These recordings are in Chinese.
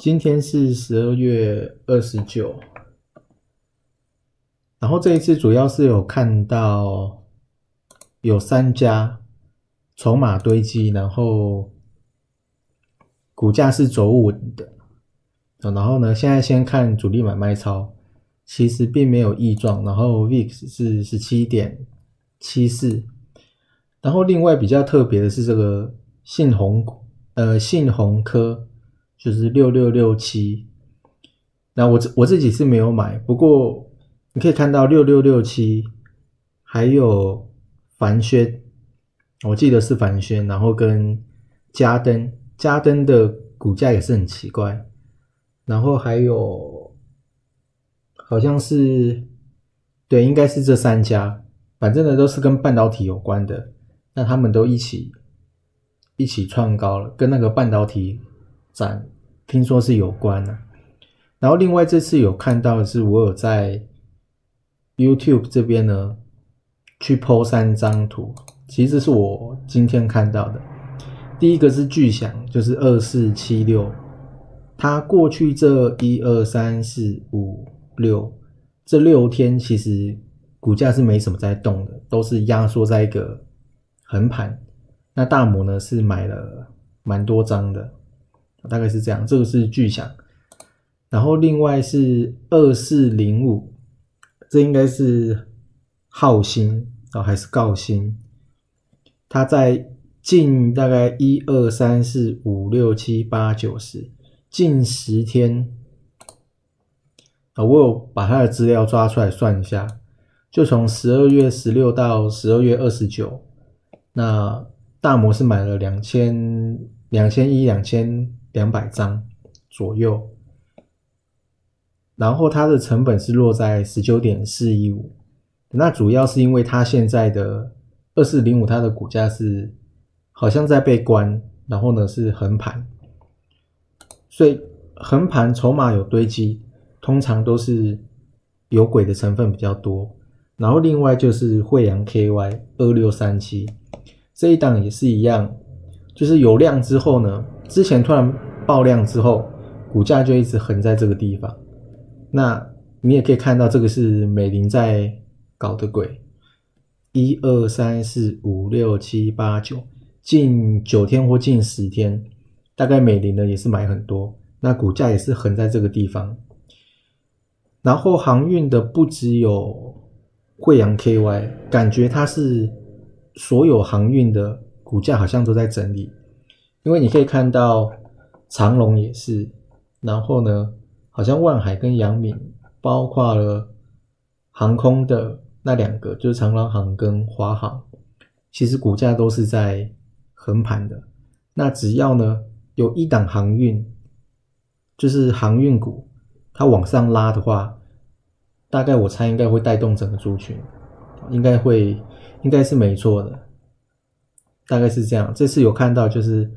今天是十二月二十九，然后这一次主要是有看到有三家筹码堆积，然后股价是走稳的，然后呢，现在先看主力买卖超，其实并没有异状，然后 VIX 是十七点七四，然后另外比较特别的是这个信鸿呃信鸿科。就是六六六七，那我我自己是没有买，不过你可以看到六六六七，还有凡轩，我记得是凡轩，然后跟嘉登，嘉登的股价也是很奇怪，然后还有好像是对，应该是这三家，反正呢都是跟半导体有关的，那他们都一起一起创高了，跟那个半导体。展听说是有关的，然后另外这次有看到的是，我有在 YouTube 这边呢去剖三张图，其实是我今天看到的。第一个是巨响，就是二四七六，它过去这一二三四五六这六天其实股价是没什么在动的，都是压缩在一个横盘。那大摩呢是买了蛮多张的。大概是这样，这个是巨响，然后另外是二四零五，这应该是浩鑫哦，还是告鑫？它在近大概一二三四五六七八九十近十天啊，我有把它的资料抓出来算一下，就从十二月十六到十二月二十九，那大摩是买了两千两千一两千。两百张左右，然后它的成本是落在十九点四一五，那主要是因为它现在的二四零五，它的股价是好像在被关，然后呢是横盘，所以横盘筹码有堆积，通常都是有鬼的成分比较多。然后另外就是惠阳 KY 二六三七这一档也是一样。就是有量之后呢，之前突然爆量之后，股价就一直横在这个地方。那你也可以看到，这个是美林在搞的鬼。一二三四五六七八九，近九天或近十天，大概美林呢也是买很多，那股价也是横在这个地方。然后航运的不只有贵阳 KY，感觉它是所有航运的。股价好像都在整理，因为你可以看到长隆也是，然后呢，好像万海跟阳明，包括了航空的那两个，就是长隆航跟华航，其实股价都是在横盘的。那只要呢有一档航运，就是航运股，它往上拉的话，大概我猜应该会带动整个族群，应该会，应该是没错的。大概是这样，这次有看到就是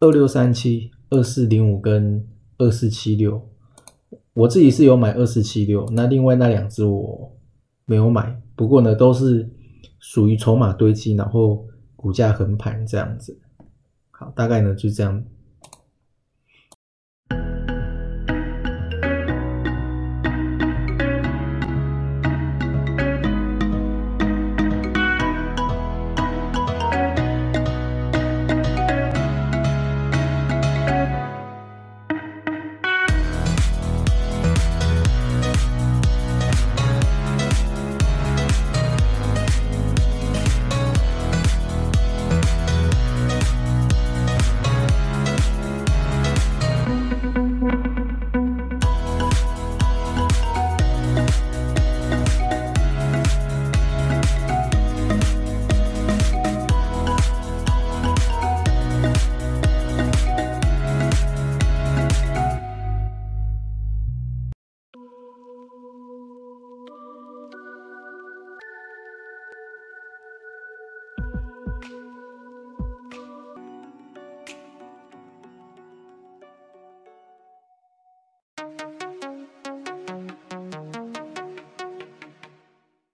二六三七、二四零五跟二四七六，我自己是有买二四七六，那另外那两只我没有买，不过呢都是属于筹码堆积，然后股价横盘这样子。好，大概呢就这样。